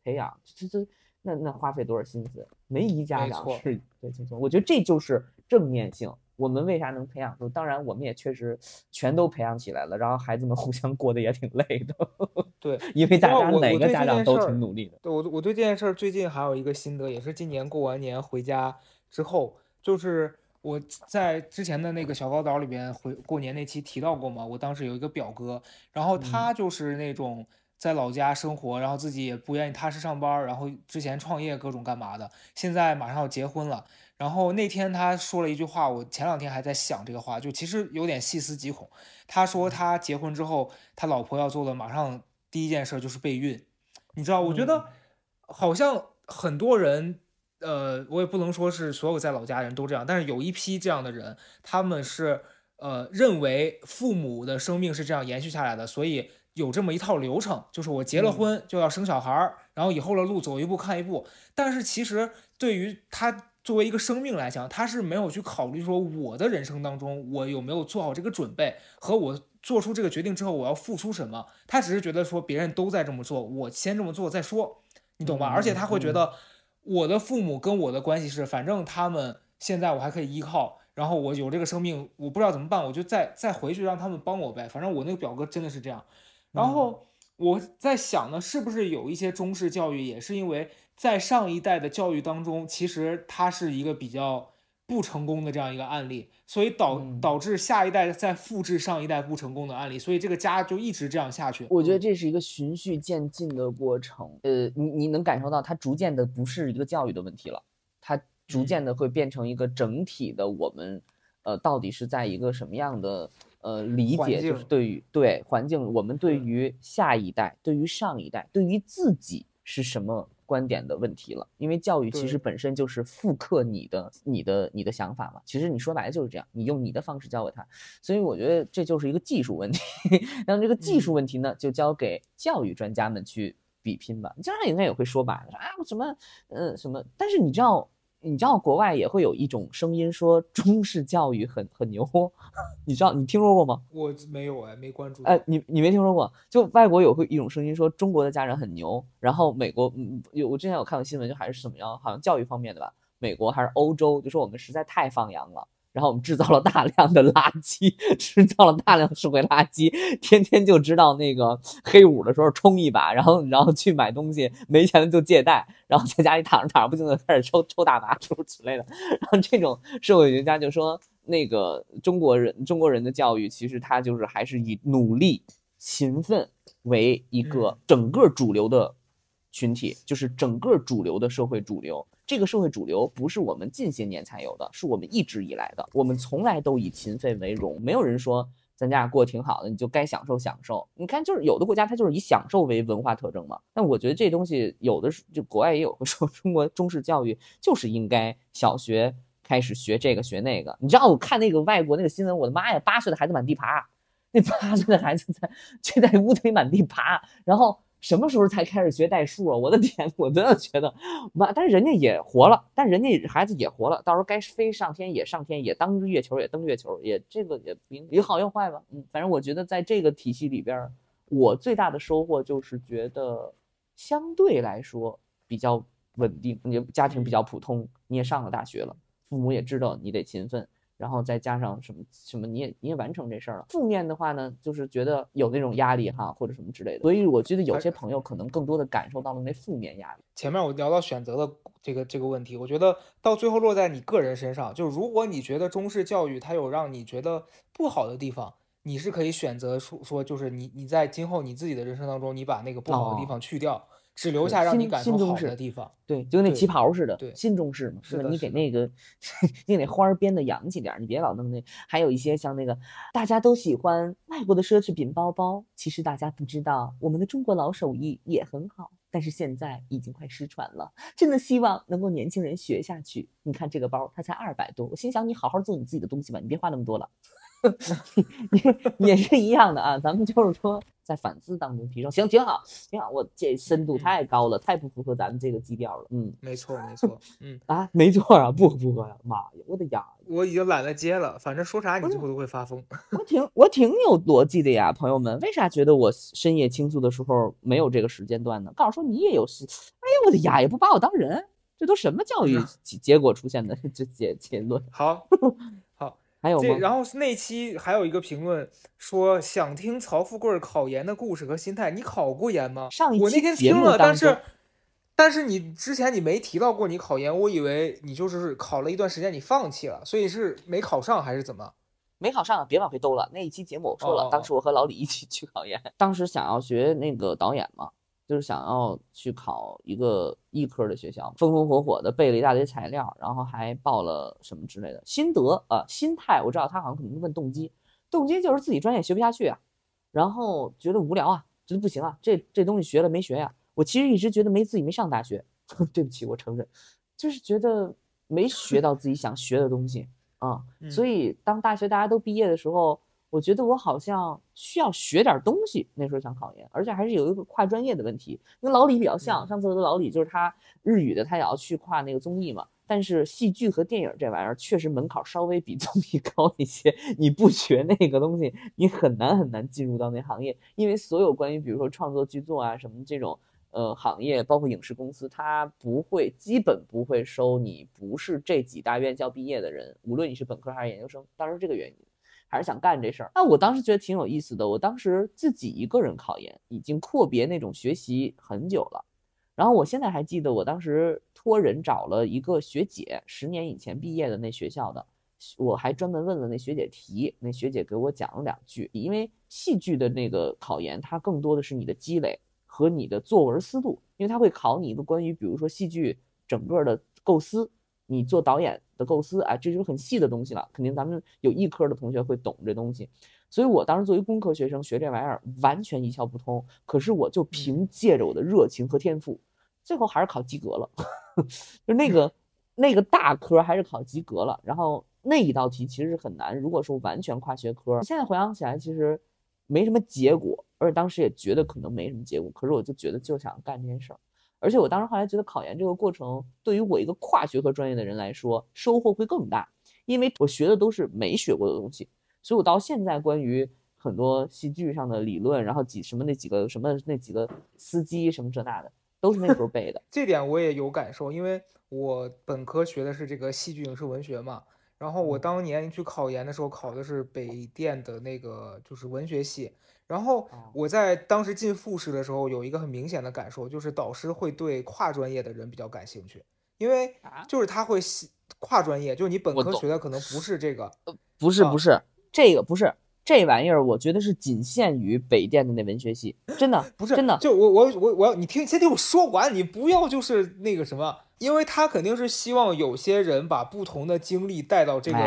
培养，这这那那花费多少心思？没一家长是最轻松。我觉得这就是正面性。我们为啥能培养出？当然，我们也确实全都培养起来了，然后孩子们互相过得也挺累的。对，因为大家哪个家长都挺努力的。对我我对这件事儿最近还有一个心得，也是今年过完年回家之后，就是我在之前的那个小高岛里边回过年那期提到过嘛，我当时有一个表哥，然后他就是那种在老家生活，然后自己也不愿意踏实上班，然后之前创业各种干嘛的，现在马上要结婚了。然后那天他说了一句话，我前两天还在想这个话，就其实有点细思极恐。他说他结婚之后，他老婆要做的马上第一件事就是备孕。你知道，我觉得好像很多人，呃，我也不能说是所有在老家人都这样，但是有一批这样的人，他们是呃认为父母的生命是这样延续下来的，所以有这么一套流程，就是我结了嗯婚就要生小孩儿，然后以后的路走一步看一步。但是其实对于他作为一个生命来讲，他是没有去考虑说我的人生当中我有没有做好这个准备，和我做出这个决定之后我要付出什么。他只是觉得说别人都在这么做，我先这么做再说。你懂吧？而且他会觉嗯得我的父母跟我的关系是，反正他们现在我还可以依靠，然后我有这个生命，我不知道怎么办，我就再再回去让他们帮我呗。反正我那个表哥真的是这样。然后我在想呢，是不是有一些中式教育也是因为在上一代的教育当中，其实它是一个比较不成功的这样一个案例，所以导嗯导致下一代在复制上一代不成功的案例，所以这个家就一直这样下去。我觉得这是一个循序渐进的过程。呃，你你能感受到它逐渐的不是一个教育的问题了，它逐嗯渐的会变成一个整体的我们，呃，到底是在一个什么样的呃理解，就是对于对环境，我们对嗯于下一代，对于上一代，对于自己是什么观点的问题了。因为教育其实本身就是复刻你的、你的、你的想法嘛。其实你说白了就是这样，你用你的方式教给他，所以我觉得这就是一个技术问题。然后这个技术嗯问题呢，就交给教育专家们去比拼吧。家长应该也会说吧，说啊什么呃什么，但是你知道。你知道国外也会有一种声音说中式教育很很牛，你知道你听说过吗？我没有哎，没关注。哎，你你没听说过？就外国有会一种声音说中国的家长很牛，然后美国嗯有我之前有看过新闻，就还是怎么样，好像教育方面的吧，美国还是欧洲，就说我们实在太放羊了。然后我们制造了大量的垃圾，制造了大量的社会垃圾，天天就知道那个黑五的时候冲一把，然后然后去买东西，没钱了就借贷，然后在家里躺着躺着不定就开始抽抽大麻诸如此类的。然后这种社会学家就说，那个中国人中国人的教育其实他就是还是以努力、勤奋为一个嗯整个主流的群体，就是整个主流的社会主流。这个社会主流不是我们近些年才有的，是我们一直以来的。我们从来都以勤奋为荣，没有人说咱家过得挺好的，你就该享受享受。你看，就是有的国家它就是以享受为文化特征嘛。但我觉得这东西有的是，就国外也有 说，中国中式教育就是应该小学开始学这个学那个。你知道我看那个外国那个新闻，我的妈呀，八岁的孩子满地爬，那八岁的孩子在 就在屋子里满地爬，然后。什么时候才开始学代数啊？我的天，我真的觉得妈，但是人家也活了，但人家孩子也活了，到时候该飞上天也上天，也当月球也登月球，也这个也不有好有坏吧。嗯，反正我觉得在这个体系里边，我最大的收获就是觉得相对来说比较稳定，你家庭比较普通，你也上了大学了，父母也知道你得勤奋。然后再加上什么什么，你也你也完成这事儿了。负面的话呢，就是觉得有那种压力哈，或者什么之类的。所以我觉得有些朋友可能更多的感受到了那负面压力。前面我聊到选择的这个这个问题，我觉得到最后落在你个人身上，就是如果你觉得中式教育它有让你觉得不好的地方，你是可以选择说说，就是你你在今后你自己的人生当中，你把那个不好的地哦方去掉，只留下让你感受中式的地方。对，就跟那旗袍似的，对新中式嘛，是吧？你给那个，你给那花儿编的洋气点，你别老弄那。还有一些像那个，大家都喜欢外国的奢侈品包包，其实大家不知道，我们的中国老手艺也很好，但是现在已经快失传了。真的希望能够年轻人学下去。你看这个包，它才二百多，我心想你好好做你自己的东西吧，你别花那么多了。也 也是一样的啊，咱们就是说在反思当中提升，行，挺好，挺好。我这深度嗯太高了，太不符合咱们这个基调了。嗯没错没错，嗯，啊，没错啊，不符合呀、妈呀，我的呀，我已经懒得接了，反正说啥你最后都会发疯。我挺我挺有逻辑的呀，朋友们，为啥觉得我深夜倾诉的时候没有这个时间段呢？告诉说你也有事，哎呀，我的呀，也不把我当人，这都什么教育结果出现的这结结论？好，还有吗？这然后那期还有一个评论说想听曹富贵儿考研的故事和心态，你考过研吗？上一我那期节目天听了，但是但是你之前你没提到过你考研，我以为你就是考了一段时间你放弃了，所以是没考上还是怎么？没考上，别往回兜了。那一期节目我说了，哦当时我和老李一起去考研，当时想要学那个导演嘛，就是想要去考一个艺科的学校，风风火火的背了一大堆材料，然后还报了什么之类的。心得啊、心态，我知道他好像可能问动机，动机就是自己专业学不下去啊，然后觉得无聊啊，觉得不行啊，这这东西学了没学呀、我其实一直觉得没自己没上大学，对不起，我承认，就是觉得没学到自己想学的东西啊。所嗯。以当大学大家都毕业的时候，我觉得我好像需要学点东西。那时候想考研，而且还是有一个跨专业的问题，跟老李比较像。嗯上次和老李就是他日语的，他也要去跨那个综艺嘛。但是戏剧和电影这玩意儿确实门槛稍微比综艺 高一些，你不学那个东西，你很难很难进入到那行业，因为所有关于比如说创作剧作啊什么这种呃行业，包括影视公司，它不会基本不会收你不是这几大院校毕业的人，无论你是本科还是研究生。当然是这个原因，还是想干这事儿。那我当时觉得挺有意思的，我当时自己一个人考研，已经阔别那种学习很久了。然后我现在还记得，我当时托人找了一个学姐，十年以前毕业的那学校的。我还专门问了那学姐题，那学姐给我讲了两句。因为戏剧的那个考研，它更多的是你的积累和你的作文思路，因为它会考你一个关于，比如说戏剧整个的构思，你做导演的构思，啊，这就是很细的东西了。肯定咱们有艺科的同学会懂这东西，所以我当时作为工科学生学这玩意儿完全一窍不通。可是我就凭借着我的热情和天赋，最后还是考及格了，就那个那个大科还是考及格了，然后。那一道题其实是很难。如果说完全跨学科，现在回想起来，其实没什么结果，而且当时也觉得可能没什么结果。可是我就觉得就想干这件事儿，而且我当时后来觉得考研这个过程对于我一个跨学科专业的人来说收获会更大，因为我学的都是没学过的东西，所以我到现在关于很多戏剧上的理论，然后几什么那几个什么那几个司机什么这那的，都是那时候背的。这点我也有感受，因为我本科学的是这个戏剧影视文学嘛。然后我当年去考研的时候，考的是北电的那个就是文学系。然后我在当时进复试的时候，有一个很明显的感受，就是导师会对跨专业的人比较感兴趣，因为就是他会跨专业，就是你本科学的可能不是这个，不是不是这个不是这玩意儿，我觉得是仅限于北电的那文学系，真的不是真的。就我我我我要你听，先听我说完，你不要就是那个什么。因为他肯定是希望有些人把不同的经历带到这个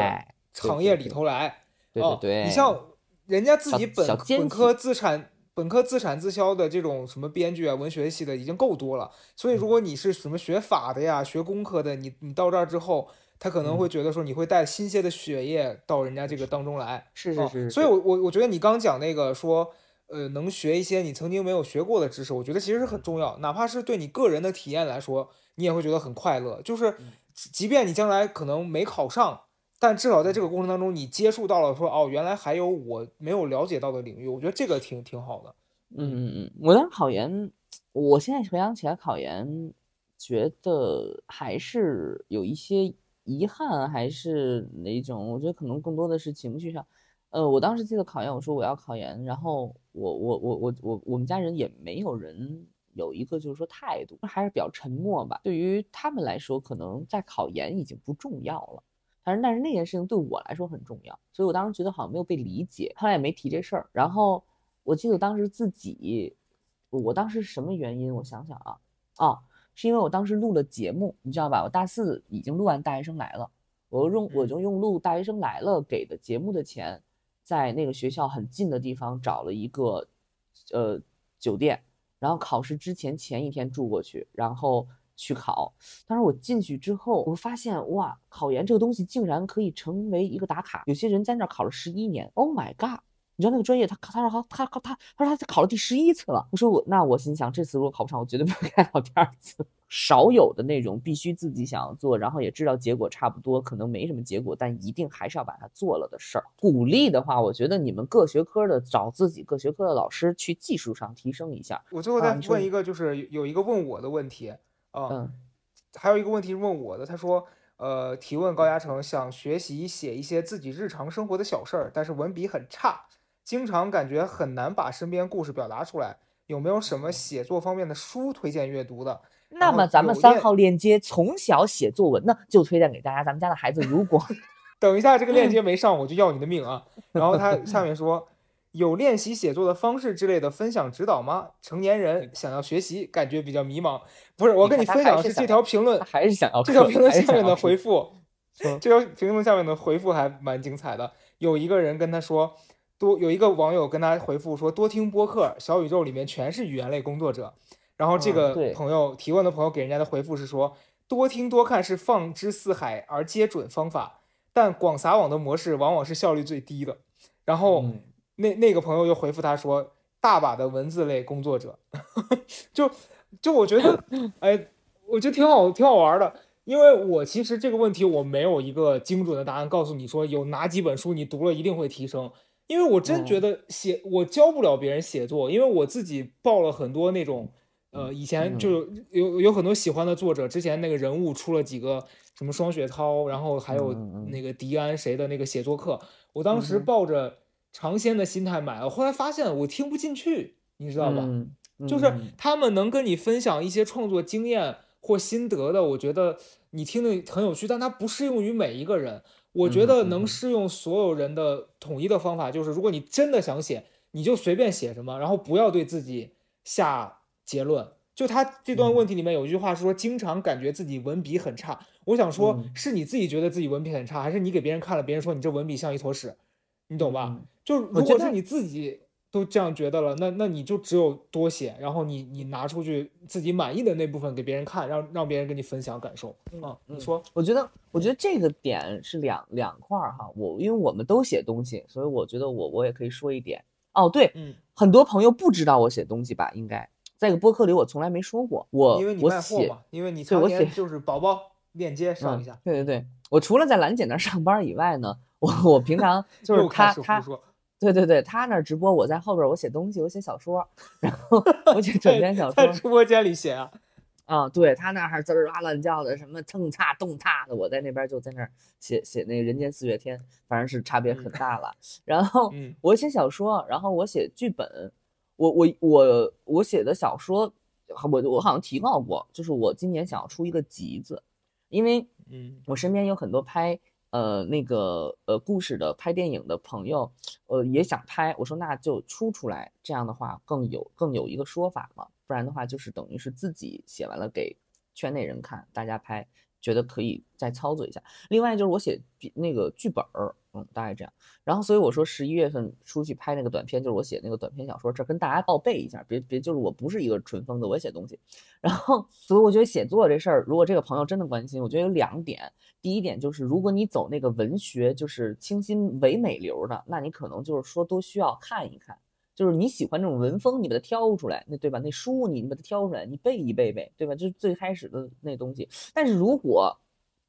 行业里头来，对对对。你像人家自己本本科自产本科自产自销的这种什么编剧啊、文学系的已经够多了，所以如果你是什么学法的呀、学工科的，你你到这儿之后，他可能会觉得说你会带新鲜的血液到人家这个当中来，是是是。所以，我我我觉得你刚讲那个说，呃，能学一些你曾经没有学过的知识，我觉得其实是很重要，哪怕是对你个人的体验来说。你也会觉得很快乐，就是即便你将来可能没考上，但至少在这个过程当中，你接触到了说哦，原来还有我没有了解到的领域，我觉得这个挺挺好的。嗯嗯嗯，我当时考研，我现在回想起来考研，觉得还是有一些遗憾，还是哪种？我觉得可能更多的是情绪上。呃，我当时记得考研，我说我要考研，然后我我我我我我们家人也没有人。有一个就是说态度还是比较沉默吧，对于他们来说，可能在考研已经不重要了。但是但是那件事情对我来说很重要，所以我当时觉得好像没有被理解，后来也没提这事儿。然后我记得当时自己，我当时是什么原因？我想想啊，哦，是因为我当时录了节目，你知道吧？我大四已经录完《大学生来了》，我用我就用录《大学生来了》给的节目的钱，在那个学校很近的地方找了一个呃酒店。然后考试之前前一天住过去，然后去考。但是我进去之后，我发现哇，考研这个东西竟然可以成为一个打卡。有些人在那儿考了十一年，Oh my god！你知道那个专业，他他说他他他他说他考了第十一次了。我说我那我心想，这次如果考不上，我绝对不会再考第二次。少有的那种必须自己想要做，然后也知道结果差不多，可能没什么结果，但一定还是要把它做了的事儿。鼓励的话，我觉得你们各学科的找自己各学科的老师去技术上提升一下。我最后再问一个，就是有一个问我的问题啊，还有一个问题问我的，他说，呃，提问高嘉诚想学习写一些自己日常生活的小事儿，但是文笔很差，经常感觉很难把身边故事表达出来，有没有什么写作方面的书推荐阅读的？那么咱们三号链接从小写作文呢，就推荐给大家。咱们家的孩子如果 等一下这个链接没上，我就要你的命啊！然后他下面说有练习写作的方式之类的分享指导吗？成年人想要学习，感觉比较迷茫。不是，我跟你分享的是这条评论，还是想要这条评论下面的回复。这条评论下面的回复还蛮精彩的。有一个人跟他说，多有一个网友跟他回复说，多听播客，小宇宙里面全是语言类工作者。然后这个朋友提问的朋友给人家的回复是说，多听多看是放之四海而皆准方法，但广撒网的模式往往是效率最低的。然后那那个朋友又回复他说，大把的文字类工作者，就就我觉得，哎，我觉得挺好，挺好玩的。因为我其实这个问题我没有一个精准的答案，告诉你说有哪几本书你读了一定会提升。因为我真觉得写我教不了别人写作，因为我自己报了很多那种。呃，以前嗯就有有有很多喜欢的作者，之前那个人物出了几个什么双雪涛，然后还有那个迪安谁的那个写作课，我当时抱着尝鲜的心态买了，后来发现我听不进去，你知道吧？嗯就是嗯他们能跟你分享一些创作经验或心得的，我觉得你听得很有趣，但它不适用于每一个人。我觉得能适用所有人的统一的方法就是，如果你真的想写，你就随便写什么，然后不要对自己下结论。就他这段嗯问题里面有一句话是说，经常感觉自己文笔很差。我想说嗯，是你自己觉得自己文笔很差，还是你给别人看了，别人说你这文笔像一坨屎？你懂吧？嗯就如果是你自己都这样觉得了，那那你就只有多写，然后你你拿出去自己满意的那部分给别人看，让让别人跟你分享感受啊。你嗯说，我觉得，我觉得这个点是两两块儿哈。我因为我们都写东西，所以我觉得我我也可以说一点。哦，对，嗯，很多朋友不知道我写东西吧？应该在一个播客里我从来没说过。我因为你卖货嘛，因为你对我写就是宝宝链接上一嗯下，对对对，我除了在兰姐那儿上班以外呢，我我平常 就是他他，对对对，他那儿直播，我在后边儿我写东西，我写小说，然后我写短篇小在说直播间里写啊，啊，对他那儿还滋儿哇乱叫的，什么蹭踏动踏的，我在那边就在那儿写写那个人间四月天，反正是差别很大了。然后嗯我写小说，然后我写剧本，我我我我写的小说，我我好像提到过，就是我今年想要出一个集子，因为嗯我身边有很多拍呃那个呃故事的、拍电影的朋友，呃也想拍。我说那就出出来，这样的话更有更有一个说法嘛，不然的话就是等于是自己写完了给圈内人看，大家拍觉得可以再操作一下。另外就是我写那个剧本儿，嗯，大概这样。然后所以我说十一月份出去拍那个短片，就是我写那个短篇小说，这跟大家报备一下，别别就是我不是一个纯疯子，我也写东西。然后，所以我觉得写作这事儿，如果这个朋友真的关心，我觉得有两点。第一点就是，如果你走那个文学，就是清新唯美流的，那你可能就是说都需要看一看。就是你喜欢这种文风，你把它挑出来，那对吧？那书你把它挑出来，你背一背背，对吧？就是最开始的那东西。但是如果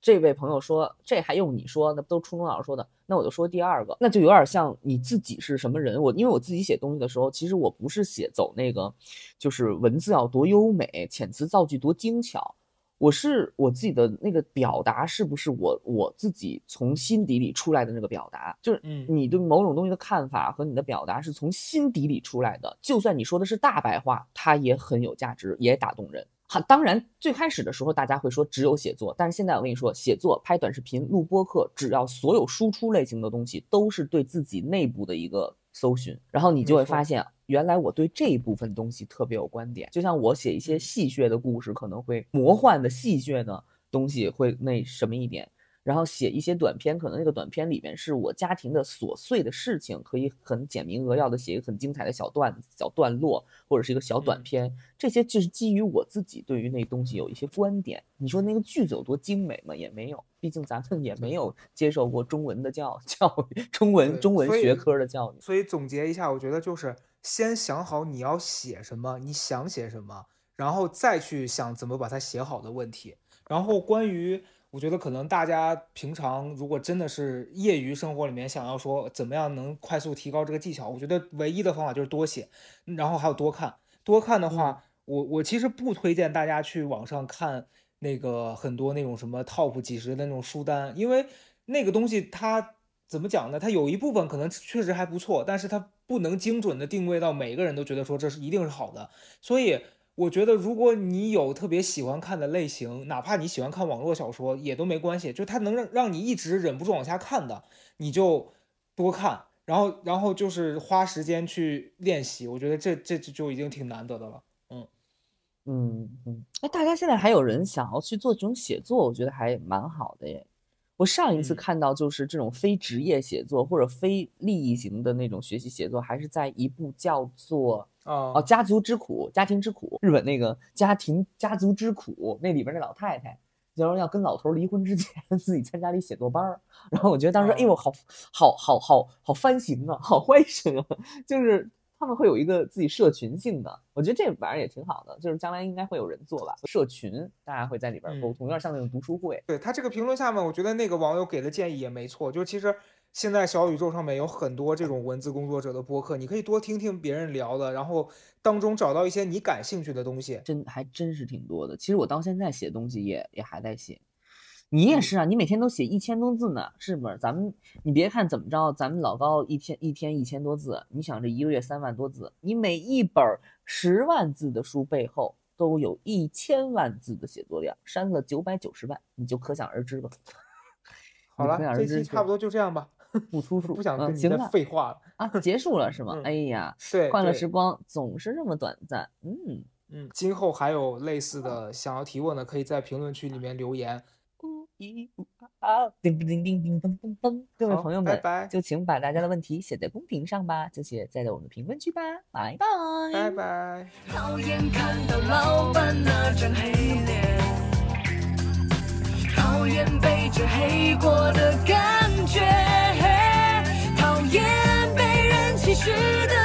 这位朋友说这还用你说？那不都初中老师说的？那我就说第二个，那就有点像你自己是什么人。我因为我自己写东西的时候，其实我不是写走那个，就是文字要多优美，遣词造句多精巧。我是我自己的那个表达，是不是我我自己从心底里出来的那个表达？就是嗯你对某种东西的看法和你的表达是从心底里出来的。就算你说的是大白话，它也很有价值，也打动人。好，当然最开始的时候大家会说只有写作，但是现在我跟你说，写作、拍短视频、录播课，只要所有输出类型的东西，都是对自己内部的一个搜寻，然后你就会发现，原来我对这一部分东西特别有观点。就像我写一些嗯戏谑的故事，可能会魔幻的戏谑的东西会那什么一点。然后写一些短片，可能那个短片里面是我家庭的琐碎的事情，可以很简明扼要的写一个很精彩的小段子、小段落，或者是一个小短嗯片。这些就是基于我自己对于那东西有一些观点。你说那个句子有多精美吗？也没有，毕竟咱们也没有接受过中文的教教育，中文中文学科的教育。所以总结一下，我觉得就是先想好你要写什么，你想写什么，然后再去想怎么把它写好的问题。然后关于，我觉得可能大家平常如果真的是业余生活里面想要说怎么样能快速提高这个技巧，我觉得唯一的方法就是多写，然后还有多看。多看的话，我我其实不推荐大家去网上看那个很多那种什么 top 几十的那种书单，因为那个东西它怎么讲呢？它有一部分可能确实还不错，但是它不能精准的定位到每个人都觉得说这是一定是好的。所以我觉得，如果你有特别喜欢看的类型，哪怕你喜欢看网络小说也都没关系，就它能让让你一直忍不住往下看的，你就多看。然后，然后就是花时间去练习，我觉得这这就已经挺难得的了。嗯嗯，哎，大家现在还有人想要去做这种写作，我觉得还蛮好的耶。我上一次嗯。看到就是这种非职业写作或者非利益型的那种学习写作，还是在一部叫做哦啊《家族之苦》家庭之苦，日本那个家庭家族之苦那里边那老太太，就是要跟老头离婚之前 自己参加了一写作班儿，然后我觉得当时，哎呦，好好好好好翻型啊，好 欢声啊，就是。他们会有一个自己社群性的，我觉得这玩意儿也挺好的，就是将来应该会有人做吧。社群大家会在里边沟通，有点像那种读书会。对他这个评论下面，我觉得那个网友给的建议也没错，就是其实现在小宇宙上面有很多这种文字工作者的播客，你可以多听听别人聊的，然后当中找到一些你感兴趣的东西。真还真是挺多的。其实我到现在写东西也也还在写，你也是啊，你每天都写一千多字呢，是不是？咱们你别看怎么着，咱们老高一天一天一千多字，你想这一个月三万多字，你每一本十万字的书背后都有一千万字的写作量，删了九百九十万，你就可想而知吧。好了这期差不多就这样吧，不 出数，不想跟你再嗯行了废话了。啊，结束了是吗？嗯哎呀，对，快乐时光总是这么短暂，嗯。嗯，今后还有类似的想要提问的，可以在评论区里面留言。一二叮叮叮叮叮各位朋友们就请把大家的问题写在公屏上吧就写在我们评论区吧拜拜拜拜。讨厌看到老板那张黑脸讨厌被这黑锅的感觉讨厌被人歧视的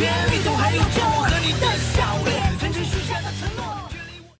天里头还有